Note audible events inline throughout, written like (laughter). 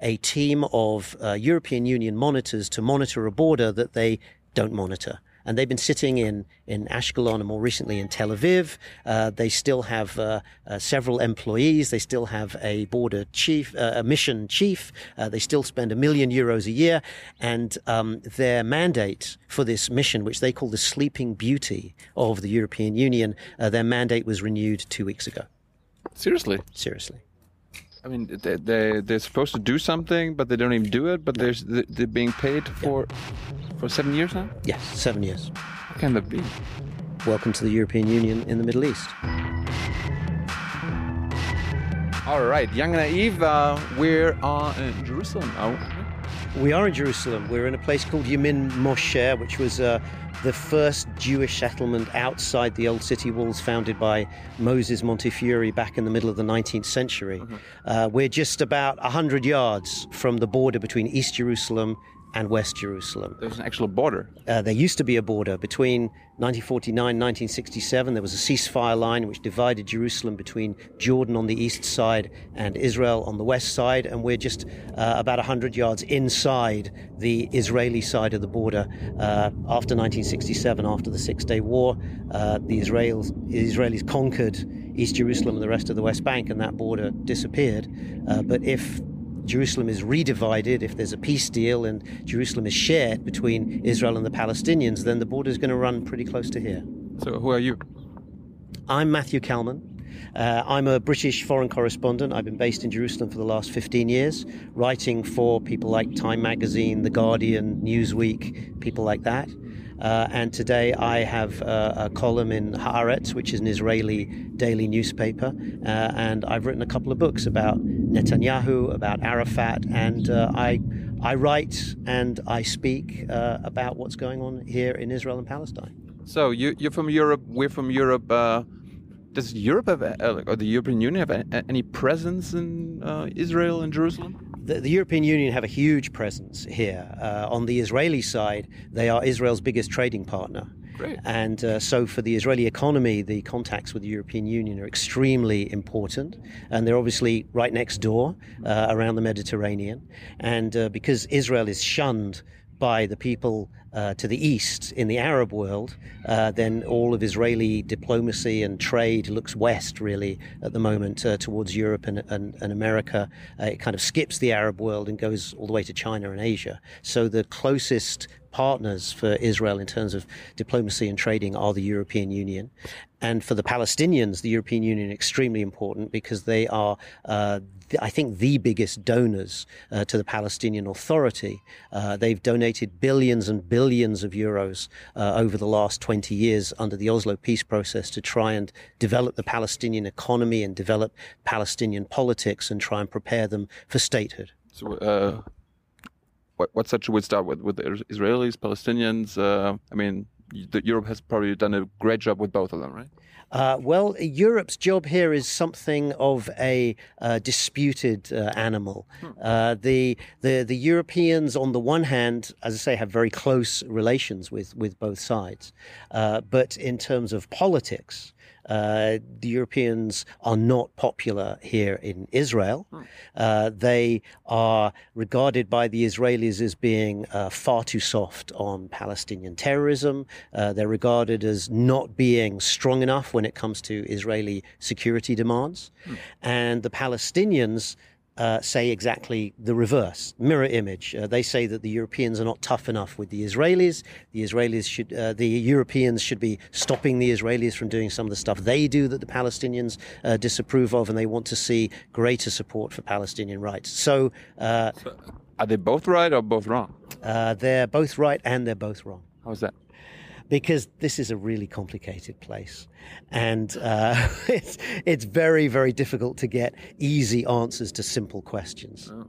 a team of uh, European Union monitors to monitor a border that they don't monitor and they've been sitting in in Ashkelon and more recently in Tel Aviv. Uh, they still have uh, uh, several employees. They still have a border chief, uh, a mission chief. Uh, they still spend a million euros a year, and um, their mandate for this mission, which they call the Sleeping Beauty of the European Union, uh, their mandate was renewed two weeks ago. Seriously. Seriously. I mean, they, they they're supposed to do something, but they don't even do it. But there's they're being paid for for seven years now. Yes, seven years. How can that be? Welcome to the European Union in the Middle East. All right, Jung and Naiv. Uh, we're uh, in Jerusalem now. We are in Jerusalem. We're in a place called Yemin Moshe, which was uh, the first Jewish settlement outside the old city walls founded by Moses Montefiore back in the middle of the 19th century. Mm-hmm. Uh, we're just about 100 yards from the border between East Jerusalem and West Jerusalem. There's an actual border. Uh, there used to be a border between 1949 and 1967. There was a ceasefire line which divided Jerusalem between Jordan on the east side and Israel on the west side, and we're just uh, about 100 yards inside the Israeli side of the border. Uh, after 1967, after the Six Day War, uh, the Israelis, Israelis conquered East Jerusalem and the rest of the West Bank, and that border disappeared. Uh, but if Jerusalem is redivided, if there's a peace deal and Jerusalem is shared between Israel and the Palestinians, then the border is going to run pretty close to here. So, who are you? I'm Matthew Kalman. Uh, I'm a British foreign correspondent. I've been based in Jerusalem for the last 15 years, writing for people like Time Magazine, The Guardian, Newsweek, people like that. Uh, and today I have uh, a column in Haaretz, which is an Israeli daily newspaper. Uh, and I've written a couple of books about Netanyahu, about Arafat, and uh, I, I write and I speak uh, about what's going on here in Israel and Palestine. So you, are from Europe, we're from Europe. Uh, does Europe have, or the European Union have any presence in Israel and Jerusalem? The, the, European Union have a huge presence here. Uh, on the Israeli side, they are Israel's biggest trading partner. Great. And uh, so, for the Israeli economy, the contacts with the European Union are extremely important. And they're obviously right next door uh, around the Mediterranean. And uh, because Israel is shunned by the people uh, to the east in the Arab world, uh, then all of Israeli diplomacy and trade looks west, really, at the moment, uh, towards Europe and, and, and America. Uh, it kind of skips the Arab world and goes all the way to China and Asia. So the closest partners for Israel in terms of diplomacy and trading are the European Union. And for the Palestinians, the European Union is extremely important because they are, uh, I think, the biggest donors uh, to the Palestinian Authority. Uh, they've donated billions and billions of euros uh, over the last 20 years under the Oslo peace process to try and develop the Palestinian economy and develop Palestinian politics and try and prepare them for statehood. So, uh, what, what should we start with? With the Israelis, Palestinians? Uh, I mean, Europe has probably done a great job with both of them, right? Uh, well, Europe's job here is something of a uh, disputed uh, animal. Hmm. Uh, the, the the Europeans, on the one hand, as I say, have very close relations with with both sides, uh, but in terms of politics, uh, the Europeans are not popular here in Israel. Uh, they are regarded by the Israelis as being uh, far too soft on Palestinian terrorism. Uh, they're regarded as not being strong enough when it comes to Israeli security demands. Hmm. And the Palestinians uh, say exactly the reverse, mirror image. Uh, they say that the Europeans are not tough enough with the Israelis. The Israelis should, uh, the Europeans should be stopping the Israelis from doing some of the stuff they do that the Palestinians uh, disapprove of, and they want to see greater support for Palestinian rights. So, uh, so are they both right or both wrong? Uh, they're both right and they're both wrong. How is that? Because this is a really complicated place, and uh, (laughs) it's it's very very difficult to get easy answers to simple questions. Oh.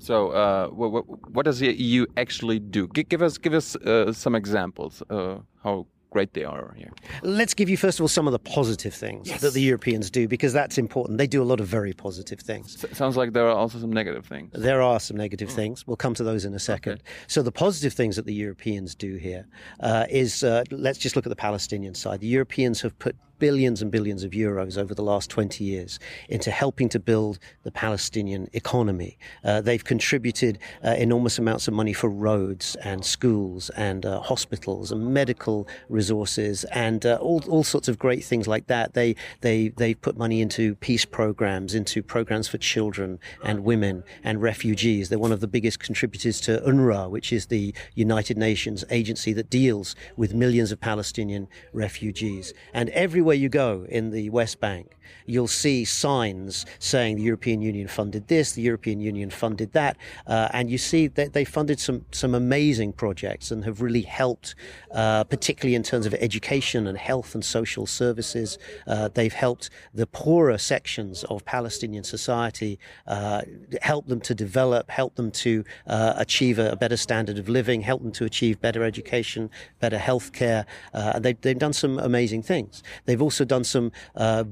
So, uh, what, what, does the EU actually do? give us give us uh, some examples. Uh, how great they are here. Let's give you, first of all, some of the positive things yes. that the Europeans do, because that's important. They do a lot of very positive things. S sounds like there are also some negative things. There are some negative oh. things. We'll come to those in a second. Okay. So, the positive things that the Europeans do here uh, is uh, let's just look at the Palestinian side. The Europeans have put billions and billions of euros over the last 20 years into helping to build the Palestinian economy. Uh, they've contributed uh, enormous amounts of money for roads and schools and uh, hospitals and medical resources and uh, all, all sorts of great things like that. They, they, they've put money into peace programs, into programs for children and women and refugees. They're one of the biggest contributors to UNRWA, which is the United Nations agency that deals with millions of Palestinian refugees. And everywhere you go in the West Bank, you'll see signs saying the European Union funded this, the European Union funded that, uh, and you see that they funded some some amazing projects and have really helped, uh, particularly in terms of education and health and social services. Uh, they've helped the poorer sections of Palestinian society, uh, help them to develop, help them to uh, achieve a, a, better standard of living, help them to achieve better education, better health care. Uh, they've, they've done some amazing things. They've also done some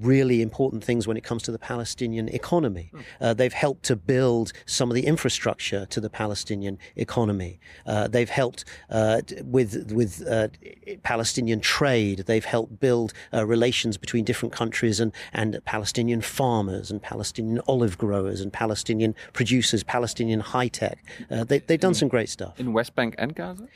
really important things when it comes to the Palestinian economy. Hmm. Uh, they've helped to build some of the infrastructure to the Palestinian economy. Uh, they've helped uh, with with uh, Palestinian trade. They've helped build uh, relations between different countries and and Palestinian farmers and Palestinian olive growers and Palestinian producers, Palestinian high tech. Uh, they, have done some great stuff in West Bank and Gaza.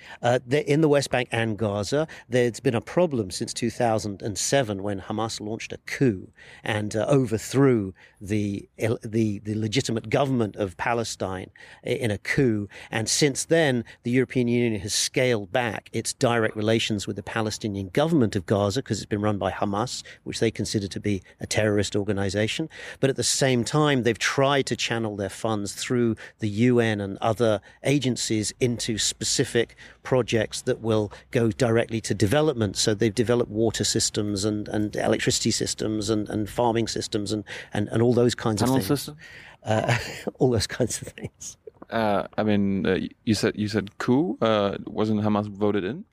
in the West Bank and Gaza, there's been a problem since 2007 when Hamas launched a coup and uh, overthrew the, the, the legitimate government of Palestine in a coup. And since then, the European Union has scaled back its direct relations with the Palestinian government of Gaza because it's been run by Hamas, which they consider to be a terrorist organization. But at the same time, they've tried to channel their funds through the UN and other agencies into specific projects that will go directly to development. So they've developed water systems and, and electricity systems and, and farming systems and, and, and all those kinds Tunnel of things. System? Uh, (laughs) all those kinds of things. Uh, I mean, uh, you said you said coup. Uh, wasn't Hamas voted in?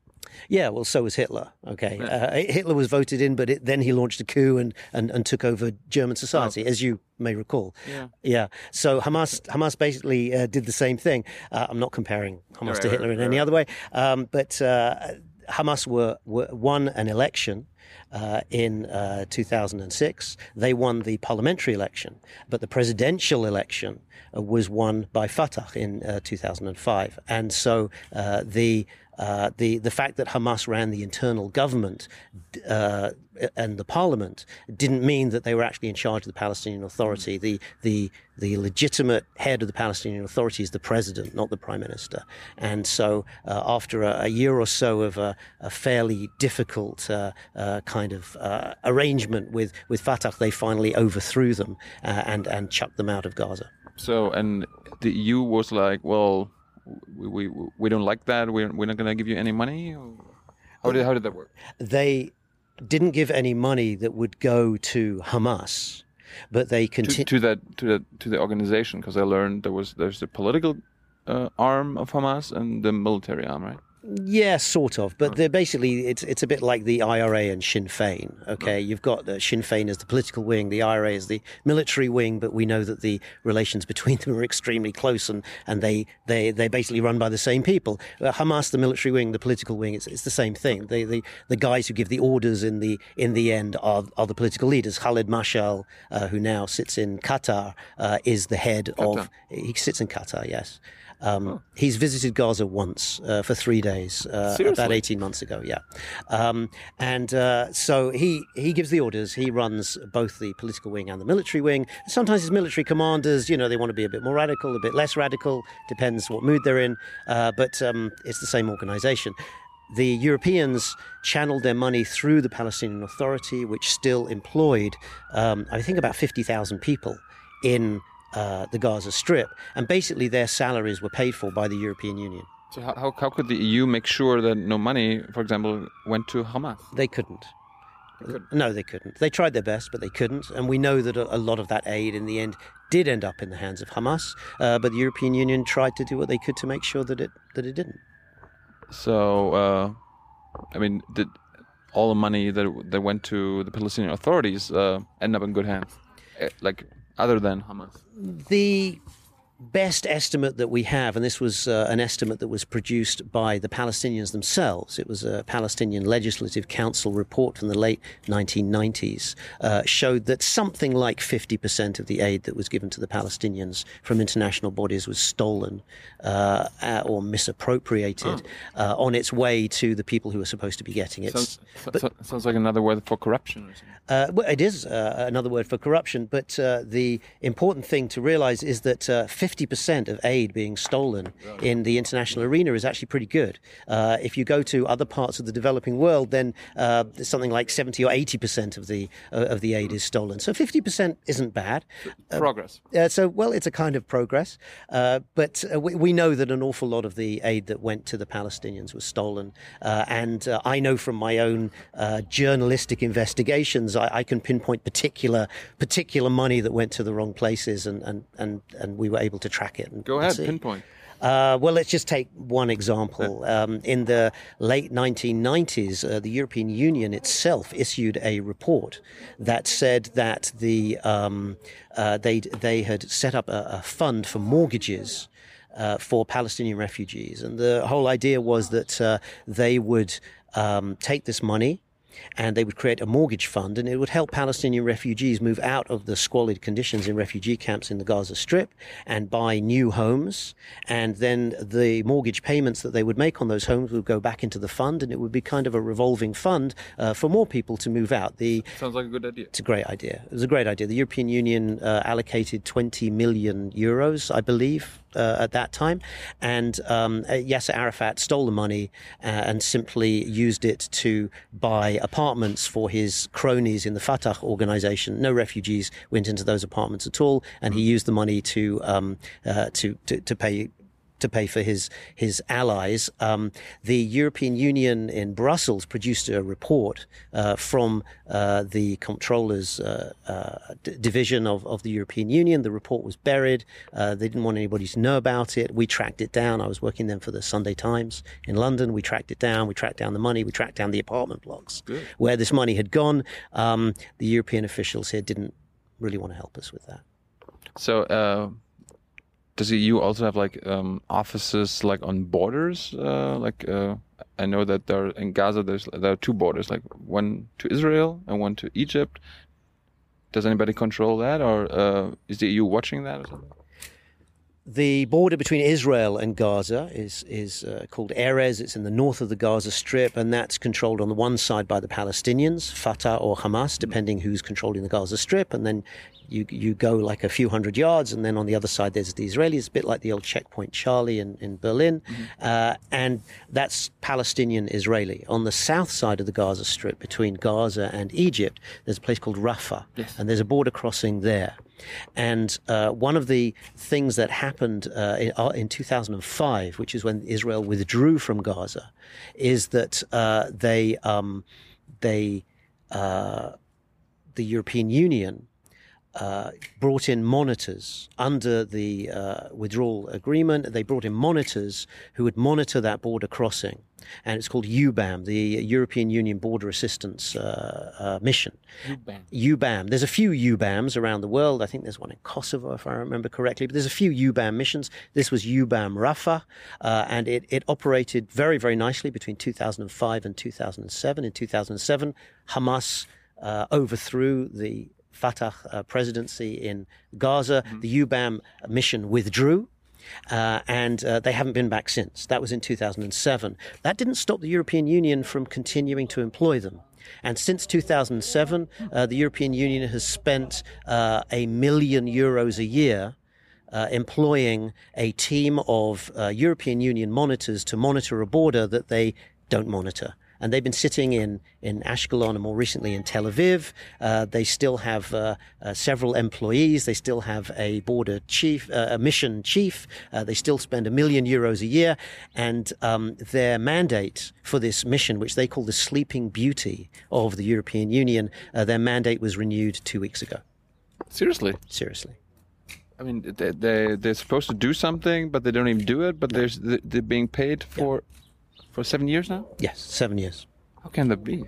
Yeah, well, so was Hitler. Okay, uh, Hitler was voted in, but it, then he launched a coup and, and, and took over German society, oh. as you may recall. Yeah. Yeah. So Hamas Hamas basically uh, did the same thing. Uh, I'm not comparing Hamas right, to Hitler right, in right, any other way, um, but uh, Hamas were, were won an election. Uh, in uh, 2006. They won the parliamentary election, but the presidential election uh, was won by Fatah in uh, 2005. And so uh, the uh, the the fact that Hamas ran the internal government uh, and the parliament didn't mean that they were actually in charge of the Palestinian Authority. The the the legitimate head of the Palestinian Authority is the president, not the prime minister. And so, uh, after a, a, year or so of a, a fairly difficult uh, uh, kind of arrangement with with Fatah, they finally overthrew them and and chucked them out of Gaza. So, and the EU was like, well we, we, we don't like that. We're, we're not going to give you any money. How did, how did that work? They didn't give any money that would go to Hamas, but they continued to, to, that to the to the organization because I learned there was there's the political uh, arm of Hamas and the military arm, right? Yeah, sort of, but they're basically it's it's a bit like the IRA and Sinn Féin. Okay, you've got the Sinn Féin as the political wing, the IRA as the military wing, but we know that the relations between (laughs) them are extremely close, and, and they they they're basically run by the same people. Uh, Hamas, the military wing, the political wing, it's, it's the same thing. They, the the guys who give the orders in the in the end are are the political leaders. Khalid Mashal, uh, who now sits in Qatar, uh, is the head Qatar. of he sits in Qatar. Yes. Um. He's visited Gaza once uh, for three days uh, about 18 months ago, yeah. Um, and uh, so he, he gives the orders. He runs both the political wing and the military wing. Sometimes his military commanders, you know, they want to be a bit more radical, a bit less radical, depends what mood they're in. Uh, but um, it's the same organization the Europeans channeled their money through the Palestinian Authority, which still employed, um, I think, about 50,000 people in uh, the Gaza Strip, and basically their salaries were paid for by the European Union. So how, how could the EU make sure that no money, for example, went to Hamas? They couldn't. They couldn't. No, they couldn't. They tried their best, but they couldn't. And we know that a, lot of that aid, in the end, did end up in the hands of Hamas. Uh, but the European Union tried to do what they could to make sure that it that it didn't. So, uh, I mean, did all the money that that went to the Palestinian authorities uh, end up in good hands? Eh, like other than Hamas? The best estimate that we have, and this was uh, an estimate that was produced by the Palestinians themselves, it was a Palestinian Legislative Council report from the late 1990s, uh, showed that something like 50% of the aid that was given to the Palestinians from international bodies was stolen uh, or misappropriated oh. on its way to the people who were supposed to be getting it. Sounds, but, sounds like another word for corruption. Uh, well, it is uh, another word for corruption, but uh, the important thing to realize is that 50% of aid being stolen in the international arena is actually pretty good. Uh, if you go to other parts of the developing world, then uh, something like 70 or 80% of the uh, of the aid is stolen. So 50% isn't bad. Uh, progress. Yeah, so, well, it's a kind of progress, uh, but we, we, know that an awful lot of the aid that went to the Palestinians was stolen, and I know from my own journalistic investigations I, I, can pinpoint particular particular money that went to the wrong places, and and and, and we were able to track it. And, Go ahead, see. pinpoint. Uh, well, let's just take one example. Um, in the late 1990s, uh, the European Union itself issued a report that said that the um, uh, they they had set up a, a fund for mortgages. Uh, for Palestinian refugees, and the whole idea was that uh, they would um, take this money and they would create a mortgage fund and it would help Palestinian refugees move out of the squalid conditions in refugee camps in the Gaza Strip and buy new homes. And then the mortgage payments that they would make on those homes would go back into the fund and it would be kind of a revolving fund uh, for more people to move out. The, Sounds like a good idea. It's a great idea. It was a great idea. The European Union uh, allocated 20 million euros, I believe, uh, at that time. And um, uh, Yasser Arafat stole the money uh, and simply used it to buy apartments for his cronies in the Fatah organization. No refugees went into those apartments at all, and he used the money to um, uh, to, to, to pay to pay for his his allies. Um, the European Union in Brussels produced a report uh, from uh, the Comptroller's uh, uh d- division of, of the European Union. The report was buried. Uh, they didn't want anybody to know about it. We tracked it down. I was working then for the Sunday Times in London. We tracked it down. We tracked down the money. We tracked down the apartment blocks Good. where this money had gone. Um, the European officials here didn't really want to help us with that. So uh, does the EU also have like um, offices like on borders? Uh, like uh, I know that there in Gaza there's there are two borders, like one to Israel and one to Egypt. Does anybody control that, or uh, is the EU watching that? The border between Israel and Gaza is is uh, called Erez. It's in the north of the Gaza Strip, and that's controlled on the one side by the Palestinians, Fatah or Hamas, depending who's controlling the Gaza Strip, and then you you go like a few hundred yards, and then on the other side there's the Israelis, a bit like the old checkpoint Charlie in in Berlin, mm-hmm. uh, and that's Palestinian Israeli. On the south side of the Gaza Strip, between Gaza and Egypt, there's a place called Rafah, yes. and there's a border crossing there. And uh, one of the things that happened uh, in, uh, in, 2005, which is when Israel withdrew from Gaza, is that uh, they um, they uh, the European Union uh, brought in monitors under the uh, withdrawal agreement. They brought in monitors who would monitor that border crossing. And it's called EUBAM, the European Union Border Assistance uh, uh Mission. EUBAM. EUBAM. There's a few EUBAMs around the world. I think there's one in Kosovo, if I remember correctly. But there's a few EUBAM missions. This was EUBAM Rafah, uh, and it, it operated very, very nicely between 2005 and 2007. In 2007, Hamas uh, overthrew the Fatah uh, presidency in Gaza. Mm-hmm. The EUBAM mission withdrew. Uh, and uh, they haven't been back since. That was in 2007. That didn't stop the European Union from continuing to employ them. And since 2007, uh, the European Union has spent uh, a million euros a year uh, employing a team of uh, European Union monitors to monitor a border that they don't monitor and they've been sitting in, in Ashkelon and more recently in Tel Aviv. Uh, they still have uh, uh, several employees. They still have a border chief, uh, a mission chief. Uh, they still spend a million euros a year. And um, their mandate for this mission, which they call the Sleeping Beauty of the European Union, uh, their mandate was renewed two weeks ago. Seriously? Seriously. I mean, they, they, they're supposed to do something, but they don't even do it, but they're, they're being paid for. Yeah for seven years now? Yes, seven years. How can that be?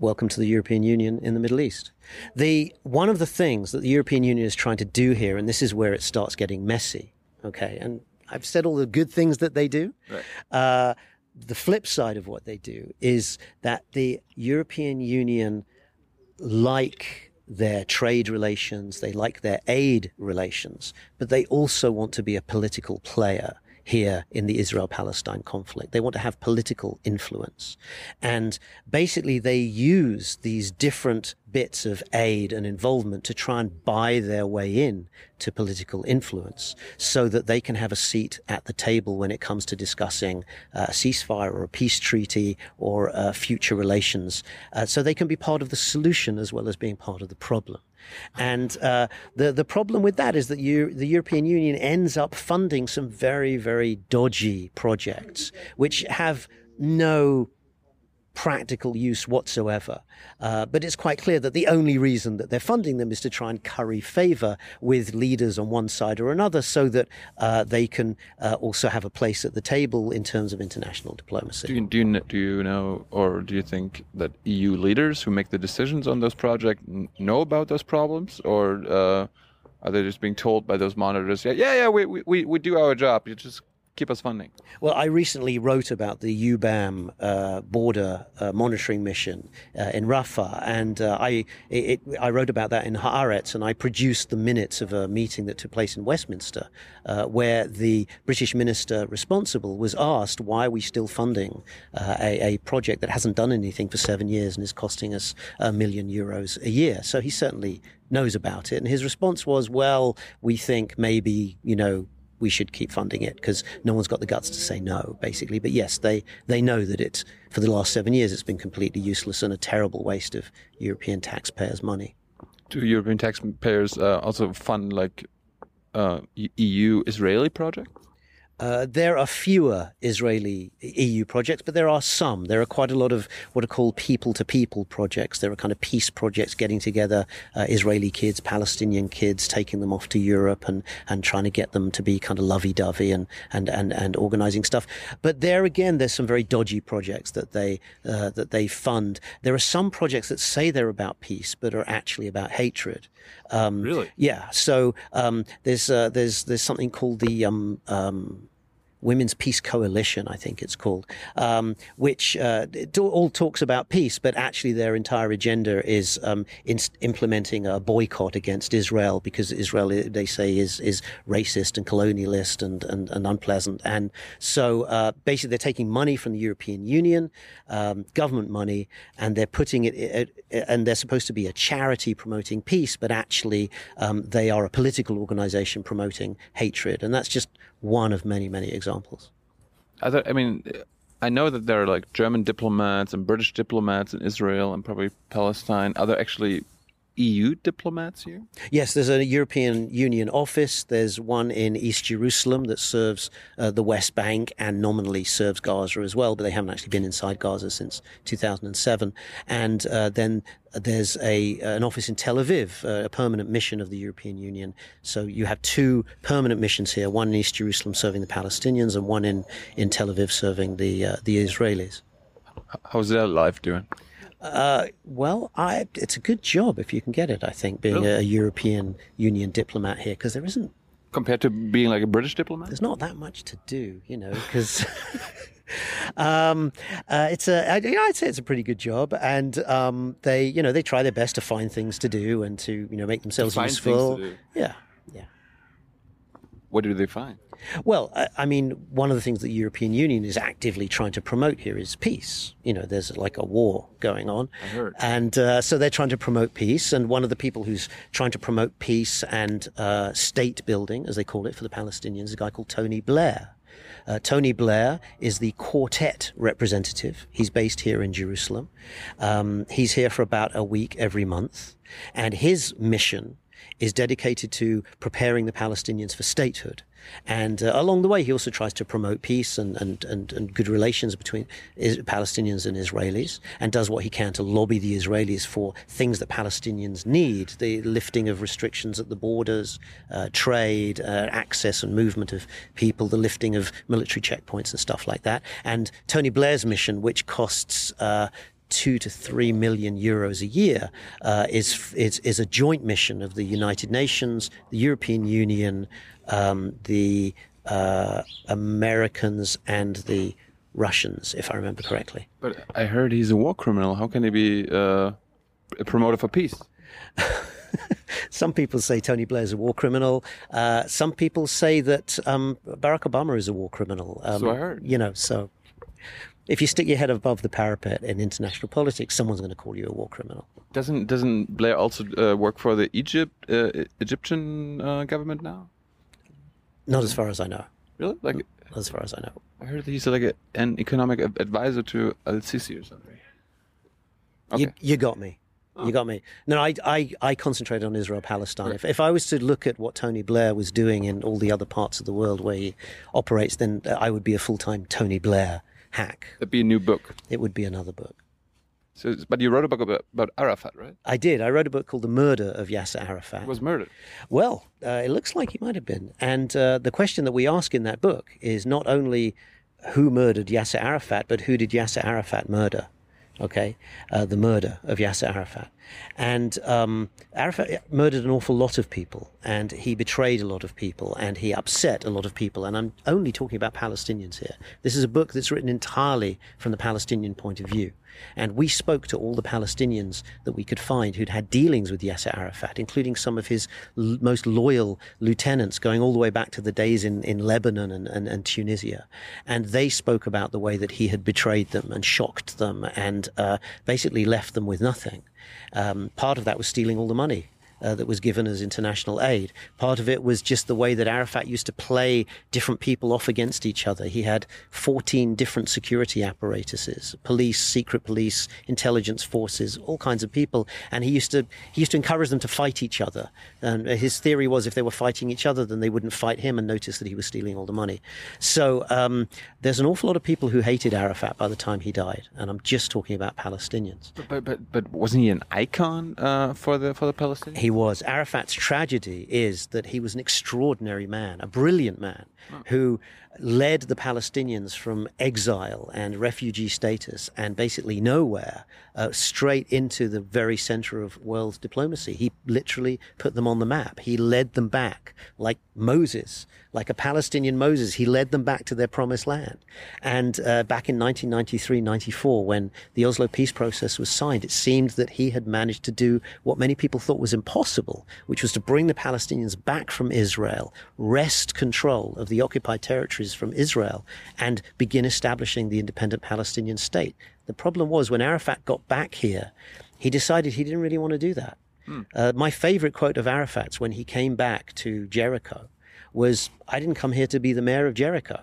Welcome to the European Union in the Middle East. The one of the things that the European Union is trying to do here, and this is where it starts getting messy, Okay, and I've said all the good things that they do. Right. Uh, the flip side of what they do is that the European Union like their trade relations, they like their aid relations, but they also want to be a political player here in the Israel Palestine conflict. They want to have political influence. And basically, they use these different bits of aid and involvement to try and buy their way in to political influence so that they can have a seat at the table when it comes to discussing uh, a ceasefire or a peace treaty or uh, future relations. Uh, so they can be part of the solution as well as being part of the problem. And uh, the the problem with that is that you, the European Union ends up funding some very very dodgy projects which have no practical use whatsoever. Uh, but it's quite clear that the only reason that they're funding them is to try and curry favor with leaders on one side or another so that uh, they can uh, also have a place at the table in terms of international diplomacy. Do you, do, you, do you know, or do you think that EU leaders who make the decisions on those projects know about those problems? Or uh, are they just being told by those monitors, yeah, yeah, yeah, we, we, we do our job, you just keep us funding? Well, I recently wrote about the EUBAM uh, border uh, monitoring mission uh, in Rafah, and uh, I it, I wrote about that in Haaretz, and I produced the minutes of a meeting that took place in Westminster, uh, where the British minister responsible was asked why are we still funding uh, a, a, project that hasn't done anything for seven years and is costing us a million euros a year. So he certainly knows about it, and his response was, "Well, we think maybe you know." We should keep funding it because no one's got the guts to say no, basically. But yes, they, they know that it's, for the last seven years, it's been completely useless and a terrible waste of European taxpayers' money. Do European taxpayers uh, also fund like uh, EU Israeli projects? Uh, there are fewer Israeli EU projects, but there are some. There are quite a lot of what are called people to people projects. There are kind of peace projects getting together uh, Israeli kids, Palestinian kids, taking them off to Europe and, and trying to get them to be kind of lovey dovey and, and, and, and organizing stuff. But there again, there's some very dodgy projects that they, uh, that they fund. There are some projects that say they're about peace, but are actually about hatred. Um, really? Yeah. So um, there's, uh, there's, there's something called the um, um Women's Peace Coalition, I think it's called, um, which uh, all talks about peace, but actually their entire agenda is um, in- implementing a boycott against Israel because Israel, they say, is is racist and colonialist and and, and unpleasant. And so uh, basically, they're taking money from the European Union, um, government money, and they're putting it, it, and they're supposed to be a charity promoting peace, but actually um, they are a political organization promoting hatred, and that's just one of many, many examples. There, I mean, I know that there are like German diplomats and British diplomats in Israel and probably Palestine. Are there actually EU diplomats here? Yes, there's a European Union office. There's one in East Jerusalem that serves uh, the West Bank and nominally serves Gaza as well, but they haven't actually been inside Gaza since 2007. And uh, then there's a an office in Tel Aviv, uh, a permanent mission of the European Union. So you have two permanent missions here: one in East Jerusalem serving the Palestinians, and one in in Tel Aviv serving the uh, the Israelis. How's their life doing? Uh, well, I, it's a good job if you can get it. I think being really? a, a European Union diplomat here because there isn't compared to being like a British diplomat. There's not that much to do, you know, because. (laughs) um, uh, it's a, I, I'd say it's a pretty good job, and um, they, you know, they try their best to find things to do and to, you know, make themselves useful. Yeah. What do they find? Well, I mean, one of the things that the European Union is actively trying to promote here is peace. You know, there's like a war going on. I heard. And uh, so they're trying to promote peace. And one of the people who's trying to promote peace and uh, state building, as they call it for the Palestinians, is a guy called Tony Blair. Uh, Tony Blair is the quartet representative. He's based here in Jerusalem. Um, he's here for about a week every month. And his mission is dedicated to preparing the Palestinians for statehood. And uh, along the way, he also tries to promote peace and, and, and, and good relations between is- Palestinians and Israelis and does what he can to lobby the Israelis for things that Palestinians need the lifting of restrictions at the borders, uh, trade, uh, access and movement of people, the lifting of military checkpoints and stuff like that. And Tony Blair's mission, which costs uh, two to three million euros a year uh, is, is is a joint mission of the United Nations, the European Union, um, the uh, Americans, and the Russians, if I remember correctly. But I heard he's a war criminal. How can he be uh, a promoter for peace? (laughs) some people say Tony Blair is a war criminal. Uh, some people say that um, Barack Obama is a war criminal. Um, So I heard. You know, so if you stick your head above the parapet in international politics, someone's going to call you a war criminal. Doesn't doesn't Blair also uh, work for the Egypt uh, Egyptian uh, government now? Not as far as I know. Really? Like Not as far as I know. I heard that he's like a, an economic advisor to Al Sisi or something. Okay. You, you got me. You got me. No, I, I, I concentrate on Israel Palestine. If, if I was to look at what Tony Blair was doing in all the other parts of the world where he operates, then I would be a full time Tony Blair hack. That'd be a new book. It would be another book. So, but you wrote a book about, about Arafat, right? I did. I wrote a book called The Murder of Yasser Arafat. He was murdered. Well, uh, it looks like he might have been. And uh, the question that we ask in that book is not only who murdered Yasser Arafat, but who did Yasser Arafat murder? Okay, uh, the murder of Yasser Arafat. And um, Arafat murdered an awful lot of people, and he betrayed a lot of people, and he upset a lot of people. And I'm only talking about Palestinians here. This is a book that's written entirely from the Palestinian point of view. And we spoke to all the Palestinians that we could find who'd had dealings with Yasser Arafat, including some of his l- most loyal lieutenants going all the way back to the days in, in Lebanon and, and, and Tunisia. And they spoke about the way that he had betrayed them and shocked them and uh, basically left them with nothing. Um, part of that was stealing all the money uh, that was given as international aid. Part of it was just the way that Arafat used to play different people off against each other. He had 14 different security apparatuses, police, secret police, intelligence forces, all kinds of people. And he used to, he used to encourage them to fight each other. And his theory was if they were fighting each other, then they wouldn't fight him and notice that he was stealing all the money. So, um, there's an awful lot of people who hated Arafat by the time he died. And I'm just talking about Palestinians. But but but wasn't he an icon uh, for the for the Palestinians? He was. Arafat's tragedy is that he was an extraordinary man, a brilliant man, who led the Palestinians from exile and refugee status and basically nowhere uh, straight into the very center of world diplomacy. He literally put them on the map. He led them back like Moses, like a Palestinian Moses. He led them back to their promised land. And uh, back in 1993 94, when the Oslo peace process was signed, it seemed that he had managed to do what many people thought was impossible, which was to bring the Palestinians back from Israel, wrest control of the occupied territories from Israel, and begin establishing the independent Palestinian state. The problem was when Arafat got back here, he decided he didn't really want to do that. Uh, my favorite quote of Arafat's when he came back to Jericho was, I didn't come here to be the mayor of Jericho.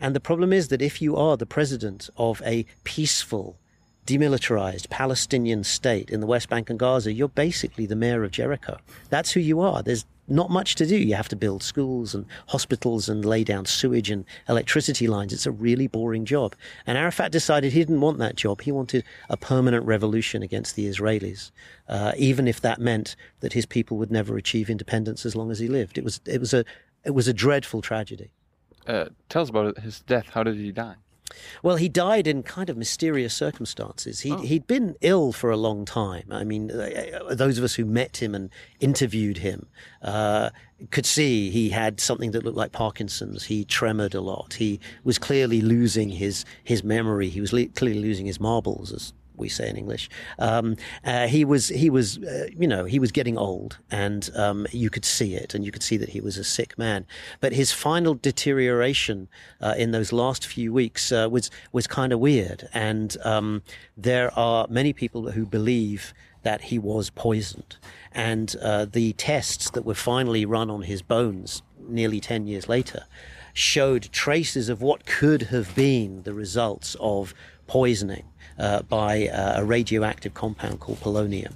And the problem is that if you are the president of a peaceful, demilitarized Palestinian state in the West Bank and Gaza, you're basically the mayor of Jericho. That's who you are. There's not much to do. You have to build schools and hospitals and lay down sewage and electricity lines. It's a really boring job. And Arafat decided he didn't want that job. He wanted a permanent revolution against the Israelis, uh, even if that meant that his people would never achieve independence as long as he lived. It was, it was a, it was a dreadful tragedy. Uh, tell us about his death. How did he die? Well, he died in kind of mysterious circumstances. He, Oh. He'd been ill for a long time. I mean, uh, those of us who met him and interviewed him uh, could see he had something that looked like Parkinson's. He tremored a lot. He was clearly losing his, his memory. He was le- clearly losing his marbles, as we say in English. Um, uh, he was, he was, uh, you know, he was getting old, and um, you could see it, and you could see that he was a sick man. But his final deterioration uh, in those last few weeks uh, was was kind of weird, and um, there are many people who believe that he was poisoned, and uh, the tests that were finally run on his bones nearly ten years later showed traces of what could have been the results of poisoning uh, by uh, a radioactive compound called polonium.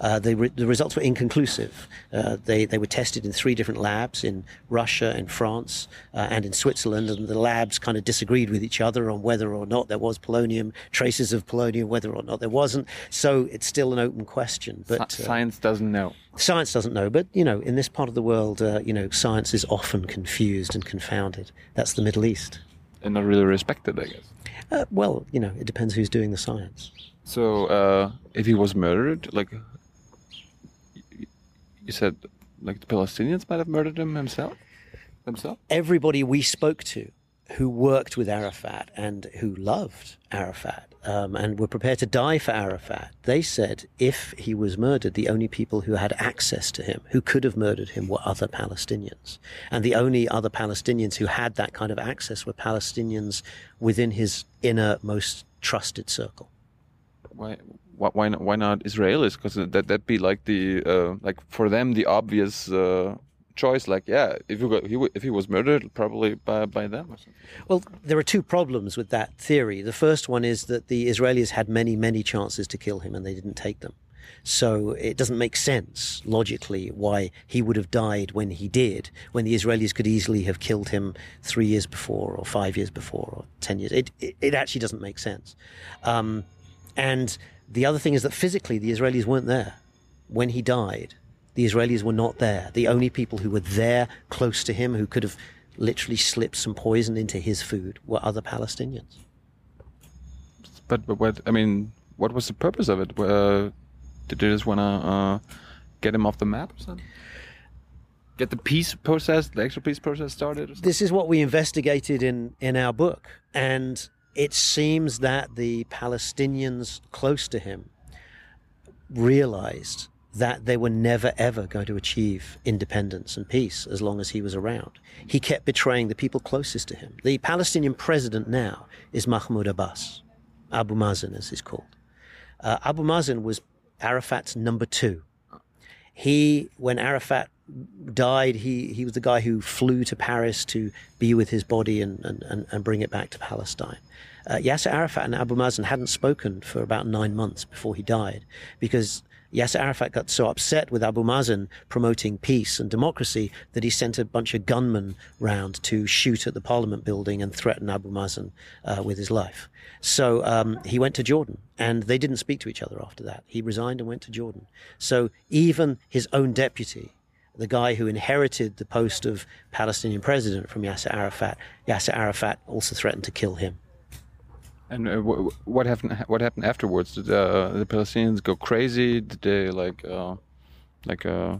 Uh, the, re- the results were inconclusive. Uh, they, they were tested in three different labs in Russia, in France, uh, and in Switzerland, and the labs kind of disagreed with each other on whether or not there was polonium, traces of polonium, whether or not there wasn't. So it's still an open question. But uh, Science doesn't know. science doesn't know. But you know, in this part of the world, uh, you know, science is often confused and confounded. That's the Middle East. And not really respected, I guess. Uh, well, you know, it depends who's doing the science. So, uh, if he was murdered, like you said, like the Palestinians might have murdered him himself, themselves. Everybody we spoke to, who worked with Arafat and who loved Arafat, um, and were prepared to die for Arafat, they said if he was murdered, the only people who had access to him, who could have murdered him, were other Palestinians. And the only other Palestinians who had that kind of access were Palestinians within his inner, most trusted circle. Why? Why not? Why not Israelis? Because that that'd be like the uh, like for them the obvious uh, choice. Like, yeah, if you got, he, if he was murdered, probably by by them. Or something. Well, there are two problems with that theory. The first one is that the Israelis had many, many chances to kill him, and they didn't take them. So it doesn't make sense logically why he would have died when he did, when the Israelis could easily have killed him three years before, or five years before, or ten years. It it, it actually doesn't make sense. Um, and the other thing is that physically the Israelis weren't there when he died. The Israelis were not there. The only people who were there close to him who could have literally slipped some poison into his food were other Palestinians. But, but what I mean, what was the purpose of it? Uh, did they just want to uh, get him off the map or something? Get the peace process, the actual peace process started? This is what we investigated in, in our book. And it seems that the Palestinians close to him realized that they were never ever going to achieve independence and peace as long as he was around. He kept betraying the people closest to him. The Palestinian president now is Mahmoud Abbas, Abu Mazen as he's called. Uh, Abu Mazen was Arafat's number two. He, when Arafat died, he, he was the guy who flew to Paris to be with his body and, and, and bring it back to Palestine. Uh, Yasser Arafat and Abu Mazen hadn't spoken for about nine months before he died because Yasser Arafat got so upset with Abu Mazen promoting peace and democracy that he sent a bunch of gunmen round to shoot at the parliament building and threaten Abu Mazen uh, with his life. So um, he went to Jordan, and they didn't speak to each other after that. He resigned and went to Jordan. So even his own deputy, the guy who inherited the post of Palestinian president from Yasser Arafat, Yasser Arafat also threatened to kill him. And uh, what happened? What happened afterwards? Did uh, the Palestinians go crazy? Did they like, uh, like, uh,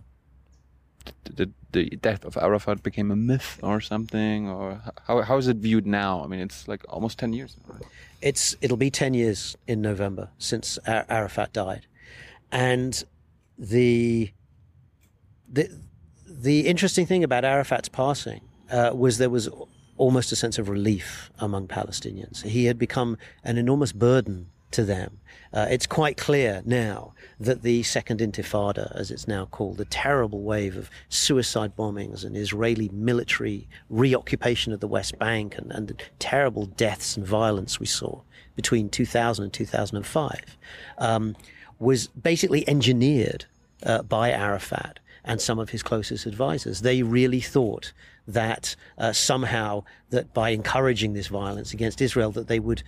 did the death of Arafat became a myth or something? Or how how is it viewed now? I mean, it's like almost ten years. It's it'll be ten years in November since Arafat died, and the the the interesting thing about Arafat's passing uh, was there was almost a sense of relief among Palestinians. He had become an enormous burden to them. Uh, it's quite clear now that the Second Intifada, as it's now called, the terrible wave of suicide bombings and Israeli military reoccupation of the West Bank and, and the terrible deaths and violence we saw between 2000 and 2005, um, was basically engineered uh, by Arafat and some of his closest advisors. They really thought that uh, somehow that by encouraging this violence against Israel that they would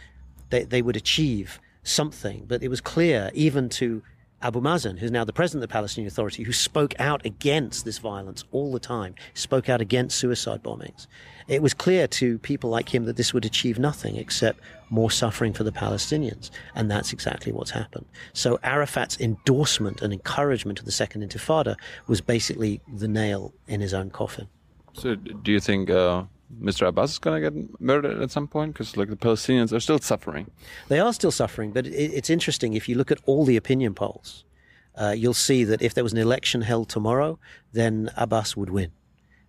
they, they would achieve something. But it was clear even to Abu Mazen, who's now the president of the Palestinian Authority, who spoke out against this violence all the time, spoke out against suicide bombings. It was clear to people like him that this would achieve nothing except more suffering for the Palestinians. And that's exactly what's happened. So Arafat's endorsement and encouragement of the Second Intifada was basically the nail in his own coffin. So, do you think uh, Mr. Abbas is going to get murdered at some point? Because like the Palestinians are still suffering. They are still suffering, but it, it's interesting if you look at all the opinion polls. Uh, you'll see that if there was an election held tomorrow, then Abbas would win,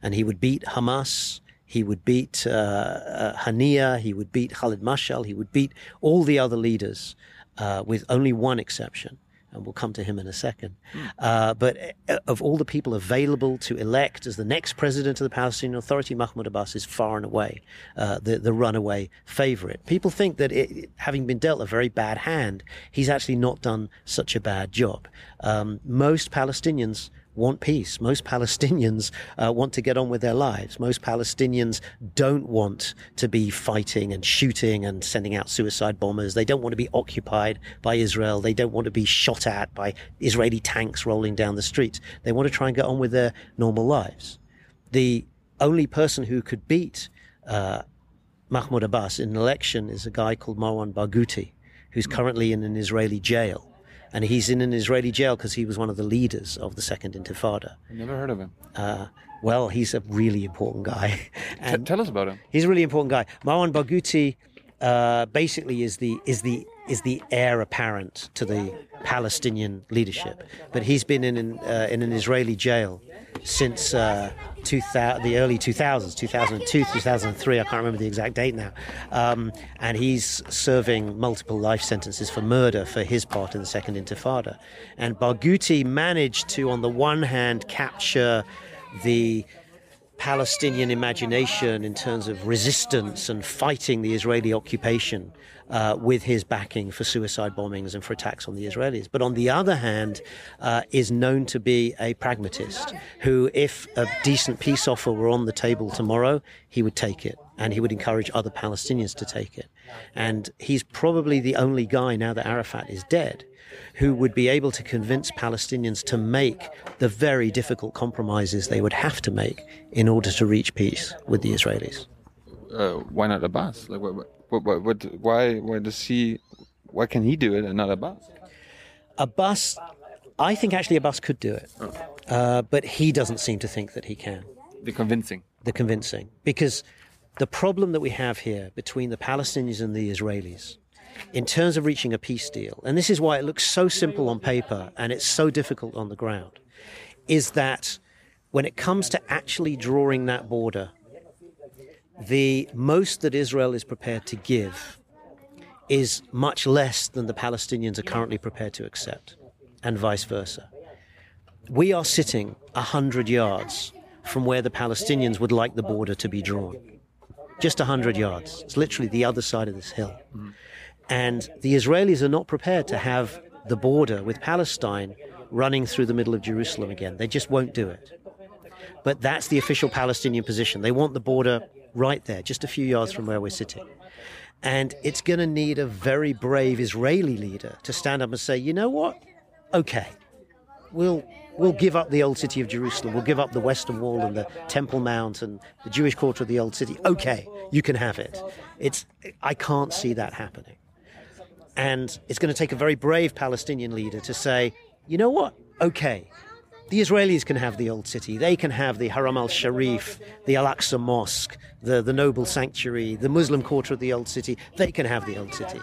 and he would beat Hamas. He would beat uh, uh, Haniya. He would beat Khalid Mashal. He would beat all the other leaders, uh, with only one exception and we'll come to him in a second. Mm. Uh, but uh, of all the people available to elect as the next president of the Palestinian Authority, Mahmoud Abbas is far and away uh, the, the runaway favorite. People think that it, having been dealt a very bad hand, he's actually not done such a bad job. Um, most Palestinians want peace. Most Palestinians uh, want to get on with their lives. Most Palestinians don't want to be fighting and shooting and sending out suicide bombers. They don't want to be occupied by Israel. They don't want to be shot at by Israeli tanks rolling down the streets. They want to try and get on with their normal lives. The only person who could beat uh, Mahmoud Abbas in an election is a guy called Marwan Barghouti, who's currently in an Israeli jail. And he's in an Israeli jail because he was one of the leaders of the Second Intifada. I never heard of him. Uh, well, he's a really important guy. T- tell us about him. He's a really important guy. Marwan Barghouti uh, basically is the is the is the heir apparent to the Palestinian leadership, but he's been in an, uh, in an Israeli jail since uh, 2000, the early 2000s, 2002, 2003. I can't remember the exact date now. Um, and he's serving multiple life sentences for murder for his part in the Second Intifada. And Barghouti managed to, on the one hand, capture the Palestinian imagination in terms of resistance and fighting the Israeli occupation uh, with his backing for suicide bombings and for attacks on the Israelis. But on the other hand, uh, is known to be a pragmatist who, if a decent peace offer were on the table tomorrow, he would take it and he would encourage other Palestinians to take it. And he's probably the only guy now that Arafat is dead who would be able to convince Palestinians to make the very difficult compromises they would have to make in order to reach peace with the Israelis. Uh, why not Abbas? Like, what, what, what, why, why does he? Why can he do it and not Abbas? Abbas, I think actually Abbas could do it, oh. uh, but he doesn't seem to think that he can. The convincing. The convincing, because the problem that we have here between the Palestinians and the Israelis in terms of reaching a peace deal, and this is why it looks so simple on paper and it's so difficult on the ground, is that when it comes to actually drawing that border, the most that Israel is prepared to give is much less than the Palestinians are currently prepared to accept, and vice versa. We are sitting 100 yards from where the Palestinians would like the border to be drawn. Just 100 yards. It's literally the other side of this hill. Mm. And the Israelis are not prepared to have the border with Palestine running through the middle of Jerusalem again. They just won't do it. But that's the official Palestinian position. They want the border right there, just a few yards from where we're sitting. And it's going to need a very brave Israeli leader to stand up and say, you know what? Okay, we'll we'll give up the old city of Jerusalem. We'll give up the Western Wall and the Temple Mount and the Jewish quarter of the old city. Okay, you can have it. It's I can't see that happening. And it's going to take a very brave Palestinian leader to say, you know what? Okay, the Israelis can have the old city. They can have the Haram al Sharif, the Al Aqsa Mosque, the, the noble sanctuary, the Muslim quarter of the old city. They can have the old city.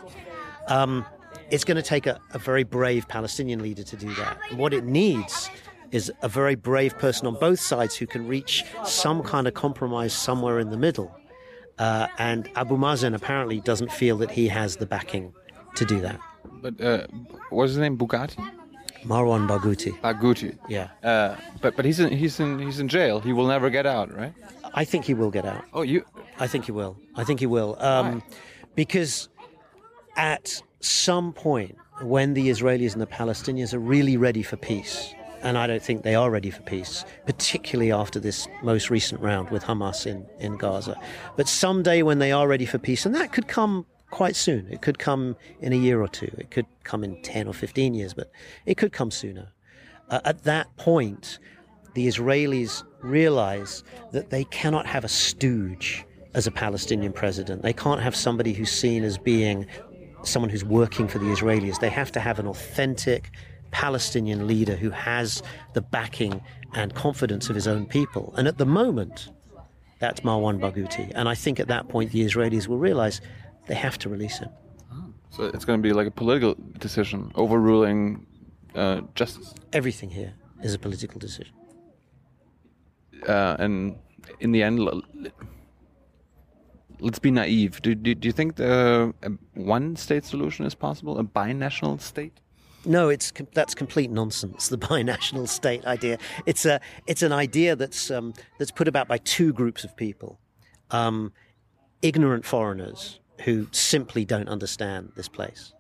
Um, it's going to take a, a, very brave Palestinian leader to do that. And what it needs is a very brave person on both sides who can reach some kind of compromise somewhere in the middle. Uh, and Abu Mazen apparently doesn't feel that he has the backing to do that. But uh, what's his name? Bugatti. Marwan Barghouti. Barghouti. Yeah. Uh, but but he's in he's in he's in jail. He will never get out, right? I think he will get out. Oh, you? I think he will. I think he will. Um, because at some point, when the Israelis and the Palestinians are really ready for peace, and I don't think they are ready for peace, particularly after this most recent round with Hamas in, in Gaza. But someday when they are ready for peace, and that could come quite soon. It could come in a year or two. It could come in 10 or 15 years, but it could come sooner. Uh, at that point, the Israelis realize that they cannot have a stooge as a Palestinian president. They can't have somebody who's seen as being someone who's working for the Israelis. They have to have an authentic Palestinian leader who has the backing and confidence of his own people. And at the moment, that's Marwan Barghouti. And I think at that point, the Israelis will realize they have to release him. So it's going to be like a political decision overruling uh, justice. Everything here is a political decision. Uh, and in the end, let's be naive. Do, do, do you think the one state solution is possible? A binational state? No, it's that's complete nonsense. The (laughs) binational state idea. It's a it's an idea that's um, that's put about by two groups of people, um, ignorant foreigners who simply don't understand this place.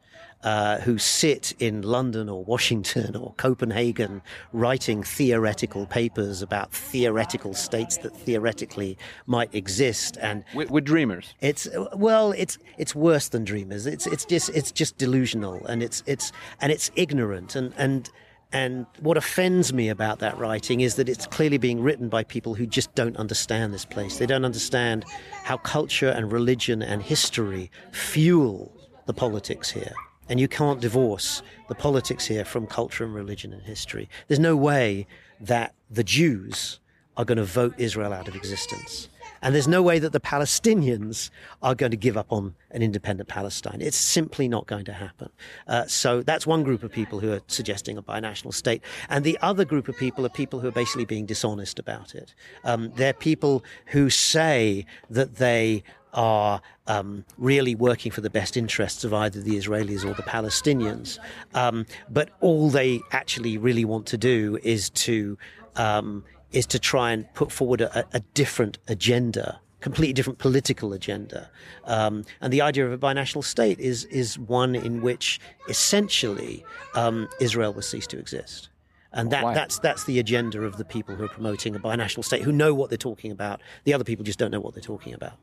Uh, who sit in London or Washington or Copenhagen writing theoretical papers about theoretical states that theoretically might exist and we're, we're, dreamers it's well it's it's worse than dreamers it's it's just it's just delusional and it's it's and it's ignorant and and and what offends me about that writing is that it's clearly being written by people who just don't understand this place. They don't understand how culture and religion and history fuel the politics here. And you can't divorce the politics here from culture and religion and history. There's no way that the Jews are going to vote Israel out of existence. And there's no way that the Palestinians are going to give up on an independent Palestine. It's simply not going to happen. Uh, so that's one group of people who are suggesting a binational state. And the other group of people are people who are basically being dishonest about it. Um, they're people who say that they are um, really working for the best interests of either the Israelis or the Palestinians. Um, but all they actually really want to do is to um, is to try and put forward a, a different agenda completely different political agenda. Um, and the idea of a binational state is is one in which essentially um, Israel will cease to exist. And that, that's that's the agenda of the people who are promoting a binational state, who know what they're talking about. The other people just don't know what they're talking about.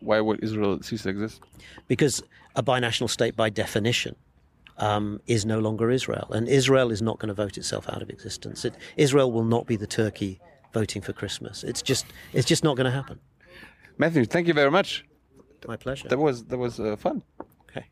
Why would Israel cease to exist? Because a binational state, by definition, um, is no longer Israel, and Israel is not going to vote itself out of existence. It, Israel will not be the Turkey voting for Christmas. It's just it's just not going to happen. Matthew, thank you very much. My pleasure. That was that was uh, fun. Okay.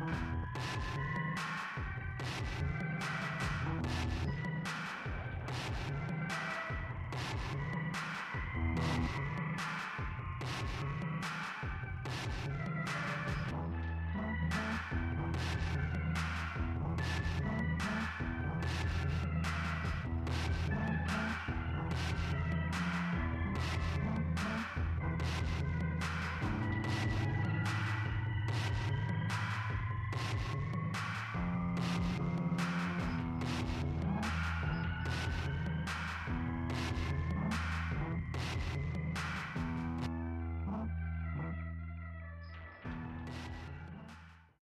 Thank you.